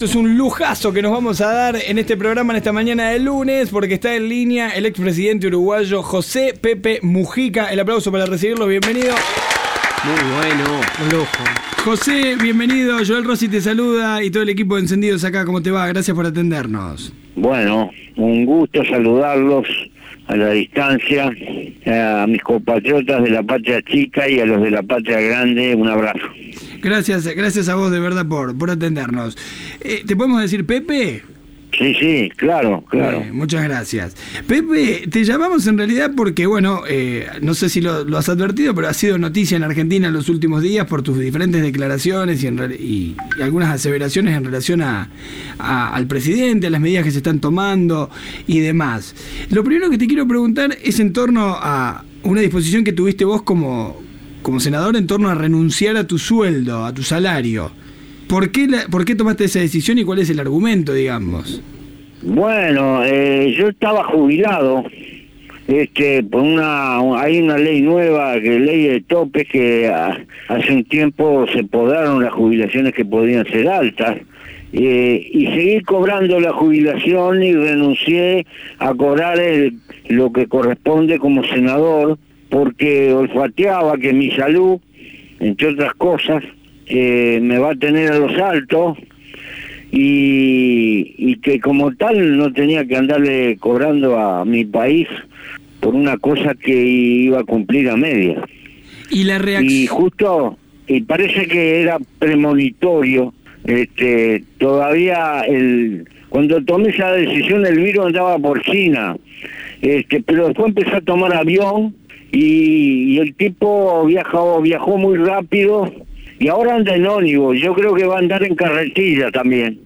Esto es un lujazo que nos vamos a dar en este programa en esta mañana de lunes porque está en línea el expresidente uruguayo José Pepe Mujica. El aplauso para recibirlo, bienvenido. Muy bueno, un lujo. José, bienvenido. Joel Rossi te saluda y todo el equipo de Encendidos acá. ¿Cómo te va? Gracias por atendernos. Bueno, un gusto saludarlos a la distancia, a mis compatriotas de la patria chica y a los de la patria grande, un abrazo. Gracias, gracias a vos de verdad por, por atendernos. Eh, ¿Te podemos decir Pepe? Sí, sí, claro, claro. Eh, muchas gracias. Pepe, te llamamos en realidad porque, bueno, eh, no sé si lo, has advertido, pero ha sido noticia en Argentina en los últimos días por tus diferentes declaraciones y, y, algunas aseveraciones en relación a, al presidente, a las medidas que se están tomando y demás. Lo primero que te quiero preguntar es en torno a una disposición que tuviste vos como, como senador en torno a renunciar a tu sueldo, a tu salario. ¿Por qué, ¿Por qué tomaste esa decisión y cuál es el argumento, digamos? Bueno, eh, yo estaba jubilado. Este, por una, hay una ley nueva, que ley de topes, que hace un tiempo se podaron las jubilaciones que podían ser altas. Eh, y seguí cobrando la jubilación y renuncié a cobrar lo que corresponde como senador porque olfateaba que mi salud, entre otras cosas, eh, me va a tener a los altos y, que como tal no tenía que andarle cobrando a mi país por una cosa que iba a cumplir a media. Y la reacción... Y justo, y parece que era premonitorio, este, todavía el cuando tomé esa decisión el virus andaba por China, este, pero después empecé a tomar avión y, el tipo viajó, viajó muy rápido y ahora anda en ónibus. Yo creo que va a andar en carretilla también.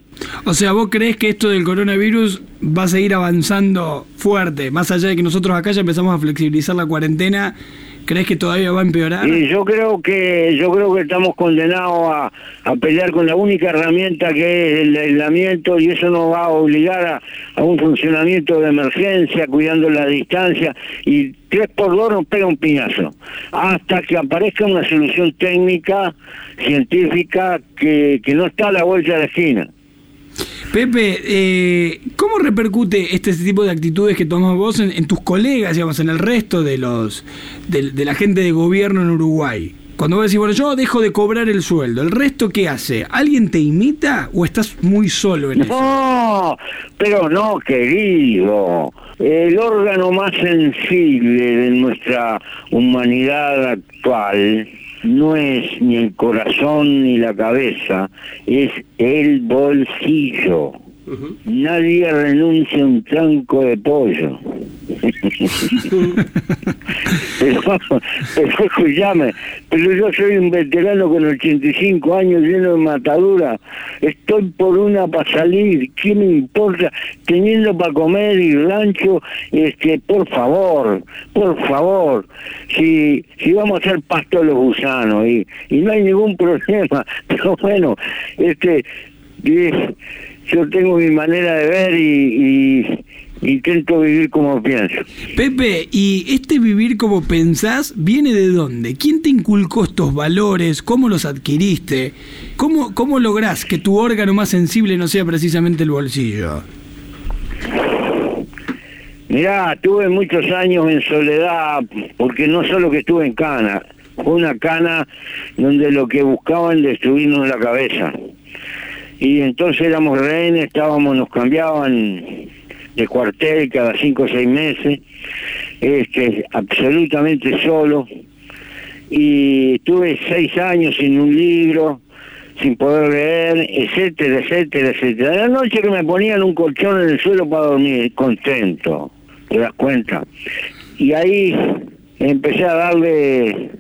O sea, ¿vos crees que esto del coronavirus va a seguir avanzando fuerte? Más allá de que nosotros acá ya empezamos a flexibilizar la cuarentena, ¿crees que todavía va a empeorar? Sí, yo creo que yo creo que estamos condenados a, a pelear con la única herramienta que es el aislamiento y eso nos va a obligar a, a un funcionamiento de emergencia, cuidando la distancia y tres por dos nos pega un piñazo, hasta que aparezca una solución técnica, científica, que, que no está a la vuelta de la esquina. Pepe, eh, ¿cómo repercute este tipo de actitudes que tomas vos en, tus colegas, digamos, en el resto de los de, la gente de gobierno en Uruguay? Cuando vos decís, bueno, yo dejo de cobrar el sueldo, ¿el resto qué hace? ¿Alguien te imita o estás muy solo en eso? No, pero no, querido. El órgano más sensible de nuestra humanidad actual no es ni el corazón ni la cabeza, es el bolsillo. Nadie renuncia a un tranco de pollo. pero, pero escúchame, pero yo soy un veterano con 85 años lleno de matadura. Estoy por una para salir. ¿Qué me importa? Teniendo para comer y rancho, este, por favor, por favor. Si, si vamos a hacer pasto a los gusanos y, y no hay ningún problema, pero bueno, este yo tengo mi manera de ver y, intento vivir como pienso. Pepe, ¿y este vivir como pensás viene de dónde? ¿Quién te inculcó estos valores? ¿Cómo los adquiriste? ¿Cómo, cómo lográs que tu órgano más sensible no sea precisamente el bolsillo? Mirá, tuve muchos años en soledad, porque no solo que estuve en cana, fue una cana donde lo que buscaban destruirnos la cabeza y entonces éramos rehenes, estábamos, nos cambiaban de cuartel cada cinco o seis meses, este, absolutamente solo, y estuve seis años sin un libro, sin poder leer, etcétera, etcétera, etcétera. La noche que me ponían un colchón en el suelo para dormir, contento, te das cuenta. Y ahí empecé a darle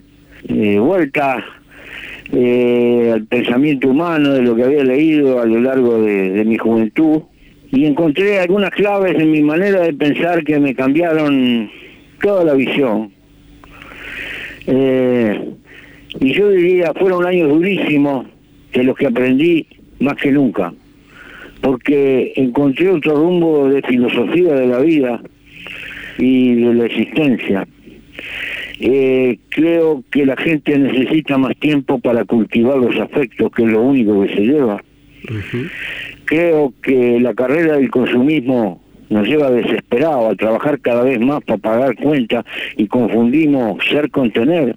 eh, vuelta eh, al pensamiento humano de lo que había leído a lo largo de, mi juventud y encontré algunas claves en mi manera de pensar que me cambiaron toda la visión. Eh, y yo diría, fueron años durísimos de los que aprendí más que nunca, porque encontré otro rumbo de filosofía de la vida y de la existencia. Eh, creo que la gente necesita más tiempo para cultivar los afectos, que es lo único que se lleva. creo que la carrera del consumismo nos lleva desesperado a trabajar cada vez más para pagar cuentas y confundimos ser con tener.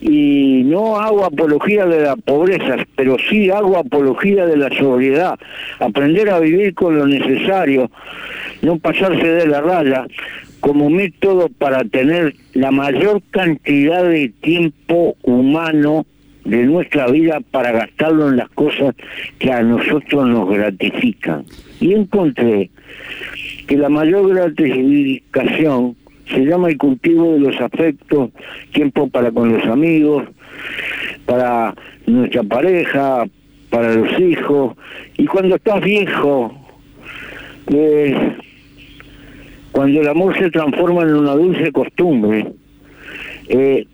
Y no hago apología de la pobreza, pero sí hago apología de la sobriedad, aprender a vivir con lo necesario, no pasarse de la raya como método para tener la mayor cantidad de tiempo humano de nuestra vida para gastarlo en las cosas que a nosotros nos gratifican. Y encontré que la mayor gratificación se llama el cultivo de los afectos, tiempo para con los amigos, para nuestra pareja, para los hijos. Y cuando estás viejo, eh, cuando el amor se transforma en una dulce costumbre, eh,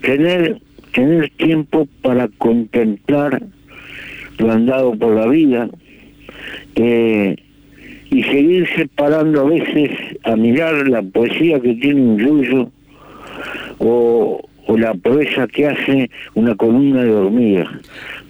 tener tener tiempo para contemplar lo andado por la vida eh, y seguirse parando a veces a mirar la poesía que tiene un yuyo o, la poesía que hace una columna de hormigas.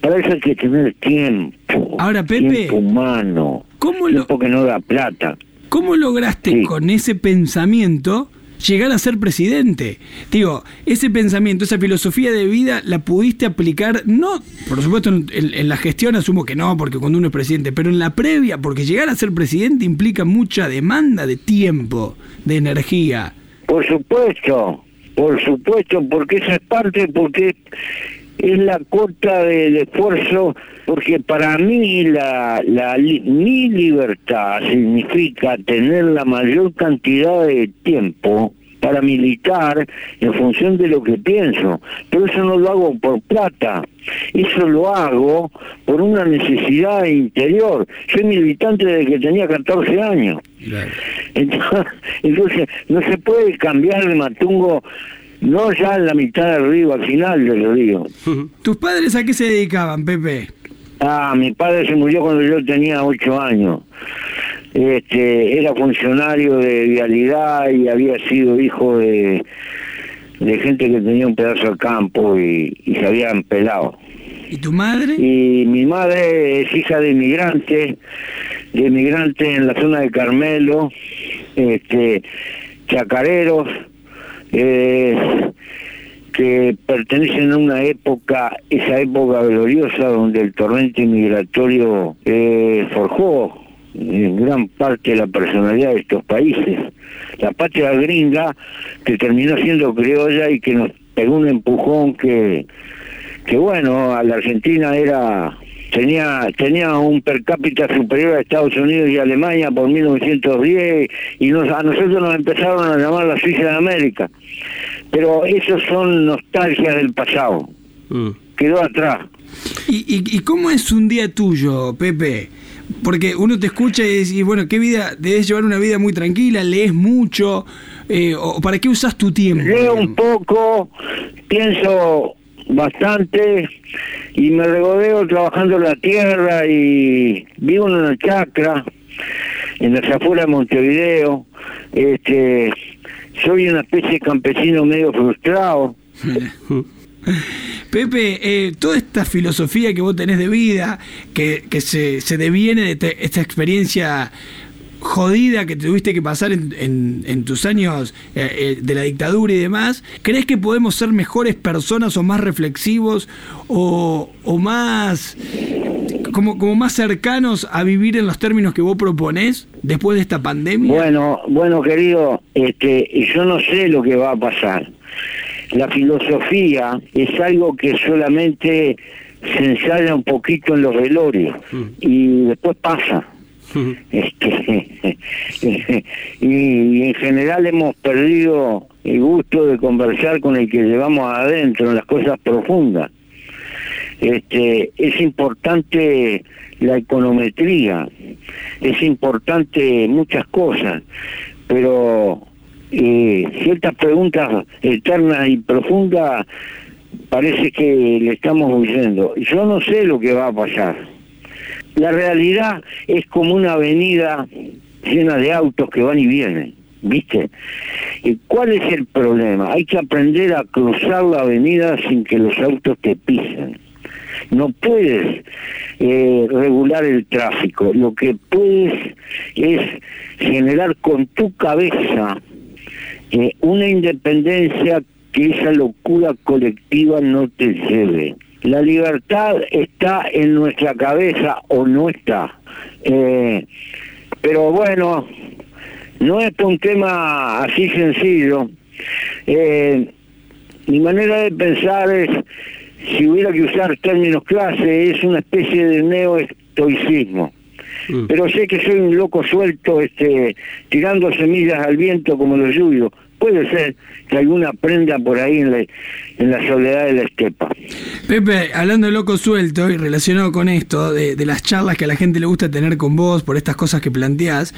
Para eso hay que tener tiempo. Ahora, Pepe, tiempo humano. ¿cómo lo, que no da plata. ¿Cómo lograste con ese pensamiento llegar a ser presidente. Digo, ese pensamiento, esa filosofía de vida, la pudiste aplicar, no, por supuesto, en, la gestión asumo que no, porque cuando uno es presidente, pero en la previa, porque llegar a ser presidente implica mucha demanda de tiempo, de energía. Por supuesto, por supuesto, porque esa es parte, porque es la cota del esfuerzo, porque para mí la, la, mi libertad significa tener la mayor cantidad de tiempo para militar en función de lo que pienso, pero eso no lo hago por plata, eso lo hago por una necesidad interior. Soy militante desde que tenía 14 años. Entonces, entonces, no se puede cambiar de matungo no ya en la mitad del río, al final del río. ¿Tus padres a qué se dedicaban, Pepe? Ah, mi padre se murió cuando yo tenía ocho años. Este, era funcionario de vialidad y había sido hijo de, de gente que tenía un pedazo de campo y, se habían pelado. ¿Y tu madre? Y mi madre es hija de inmigrantes, de inmigrantes en la zona de Carmelo, este, chacareros, eh, que pertenecen a una época, esa época gloriosa donde el torrente migratorio eh, forjó en gran parte la personalidad de estos países. La patria gringa que terminó siendo criolla y que nos pegó un empujón que, que bueno, a la Argentina era tenía tenía un per cápita superior a Estados Unidos y Alemania por 1910 y nos, a nosotros nos empezaron a llamar la Suiza de América. Pero esos son nostalgias del pasado. Mm. Quedó atrás. ¿Y, ¿Y, cómo es un día tuyo, Pepe? Porque uno te escucha y dice, bueno, ¿qué vida? Debes llevar una vida muy tranquila, lees mucho, eh, o ¿para qué usas tu tiempo? Leo un poco, pienso bastante y me regodeo trabajando la tierra y vivo en una chacra en las afueras de Montevideo. Este, soy una especie de campesino medio frustrado. Pepe, eh, toda esta filosofía que vos tenés de vida, que, que se, se deviene de esta experiencia jodida que tuviste que pasar en, en, tus años eh, eh, de la dictadura y demás, ¿crees que podemos ser mejores personas o más reflexivos o, o más como, como más cercanos a vivir en los términos que vos proponés después de esta pandemia? Bueno, bueno querido, este, yo no sé lo que va a pasar. La filosofía es algo que solamente se ensaya un poquito en los velorios mm. y después pasa este, y, en general hemos perdido el gusto de conversar con el que llevamos adentro, en las cosas profundas. Este, es importante la econometría, es importante muchas cosas, pero eh, ciertas preguntas eternas y profundas parece que le estamos huyendo. Yo no sé lo que va a pasar la realidad es como una avenida llena de autos que van y vienen, ¿viste? ¿Y cuál es el problema? Hay que aprender a cruzar la avenida sin que los autos te pisen. No puedes eh, regular el tráfico, lo que puedes es generar con tu cabeza eh, una independencia que esa locura colectiva no te lleve. La libertad está en nuestra cabeza o no está. Eh, pero bueno, no es un tema así sencillo. Mi manera de pensar es, si hubiera que usar términos clase, es una especie de neoestoicismo. Mm. Pero sé que soy un loco suelto, este, tirando semillas al viento como los lluvios. Puede ser que alguna prenda por ahí en la, en la soledad de la estepa. Pepe, hablando de loco suelto y relacionado con esto, de, las charlas que a la gente le gusta tener con vos por estas cosas que planteás,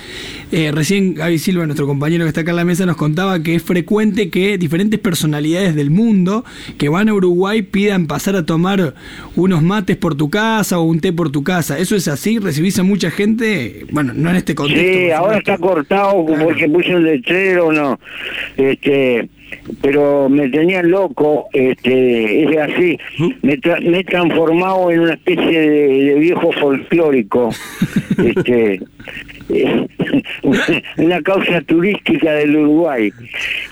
eh, recién Gaby Silva, nuestro compañero que está acá en la mesa, nos contaba que es frecuente que diferentes personalidades del mundo que van a Uruguay pidan pasar a tomar unos mates por tu casa o un té por tu casa. ¿Eso es así? ¿Recibís a mucha gente? Bueno, no en este contexto. Sí, ahora está cortado porque puse un letrero, no. Este, pero me tenían loco, este, es así, me, me he transformado en una especie de, viejo folclórico, este, una, causa turística del Uruguay.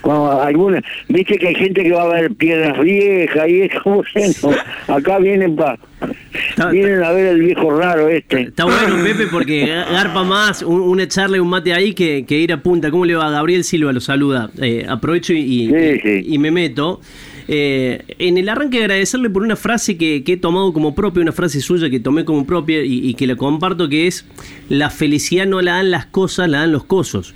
Cuando alguna, viste que hay gente que va a ver piedras viejas y es como, bueno, acá vienen para Vienen a ver el viejo raro este. Está bueno, Pepe, porque garpa más un, un echarle un mate ahí que, ir a punta. ¿Cómo le va? Gabriel Silva lo saluda. Eh, aprovecho y, y, me meto. Eh, en el arranque agradecerle por una frase que, he tomado como propia, una frase suya que tomé como propia y, que la comparto, que es, la felicidad no la dan las cosas, la dan los cosos.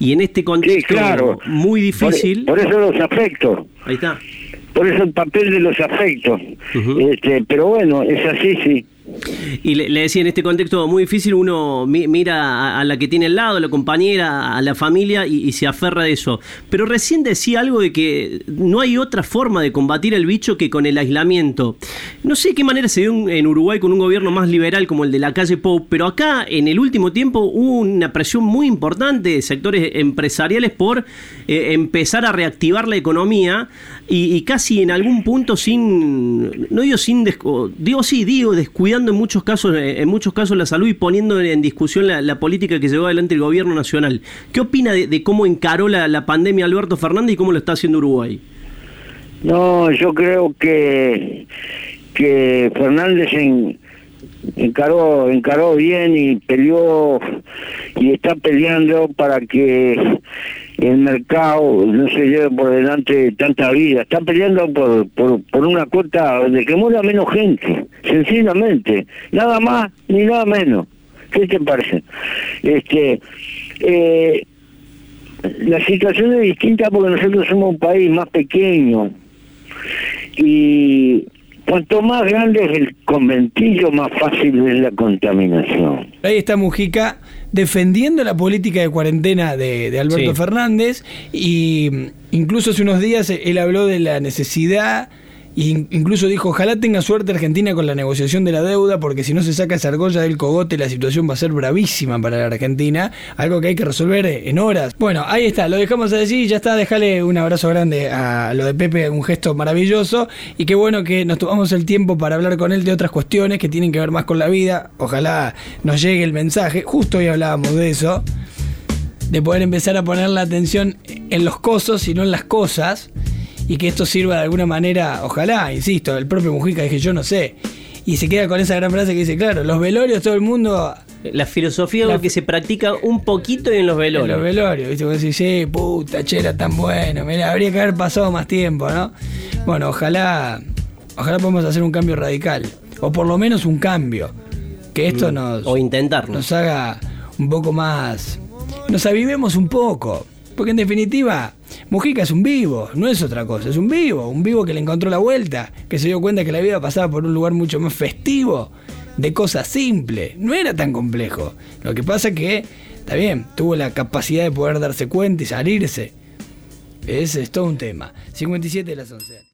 Y en este contexto muy difícil... por eso los afectos. Ahí está por eso el papel de los afectos. este, pero bueno, es así, sí. Y le, decía, en este contexto muy difícil, uno mira a, la que tiene al lado, a la compañera, a la familia y, se aferra a eso. Pero recién decía algo de que no hay otra forma de combatir el bicho que con el aislamiento. No sé qué manera se dio en Uruguay con un gobierno más liberal como el de la calle Pou, pero acá en el último tiempo hubo una presión muy importante de sectores empresariales por eh, empezar a reactivar la economía y, casi en algún punto sin, no digo sin, digo sí, digo descuidando en muchos casos, eh, en muchos casos la salud y poniendo en discusión la, política que llevó adelante el gobierno nacional. ¿Qué opina de, cómo encaró la, pandemia Alberto Fernández y cómo lo está haciendo Uruguay? No, yo creo que, que Fernández encaró, encaró bien y peleó y está peleando para que el mercado no se lleve por delante tanta vida. Están peleando por, por, una cuota de que muera menos gente, sencillamente. Nada más ni nada menos. ¿Qué te parece? Este, eh, la situación es distinta porque nosotros somos un país más pequeño y cuanto más grande es el conventillo, más fácil es la contaminación. Ahí está Mujica defendiendo la política de cuarentena de, Alberto Fernández y mm, incluso hace unos días él habló de la necesidad incluso dijo, ojalá tenga suerte Argentina con la negociación de la deuda, porque si no se saca esa argolla del cogote, la situación va a ser bravísima para la Argentina, algo que hay que resolver en horas. Bueno, ahí está, lo dejamos así, ya está, déjale un abrazo grande a lo de Pepe, un gesto maravilloso, y qué bueno que nos tomamos el tiempo para hablar con él de otras cuestiones que tienen que ver más con la vida, ojalá nos llegue el mensaje, justo hoy hablábamos de eso de poder empezar a poner la atención en los cosos y no en las cosas y que esto sirva de alguna manera, ojalá, insisto, el propio Mujica dije yo no sé, y se queda con esa gran frase que dice, claro, los velorios, todo el mundo... La filosofía es lo que se practica un poquito en los velorios. En los velorios, ¿viste? Vos decís, sí, puta, chera tan bueno, mira, habría que haber pasado más tiempo, ¿no? Bueno, ojalá, ojalá podamos hacer un cambio radical, o por lo menos un cambio, que esto mm. nos... O intentarlo. Nos haga un poco más... Nos avivemos un poco, porque en definitiva Mujica es un vivo, no es otra cosa, es un vivo, un vivo que le encontró la vuelta, que se dio cuenta que la vida pasaba por un lugar mucho más festivo, de cosas simples, no era tan complejo. Lo que pasa que, está bien, tuvo la capacidad de poder darse cuenta y salirse. Ese es todo un tema. 57 de las 11.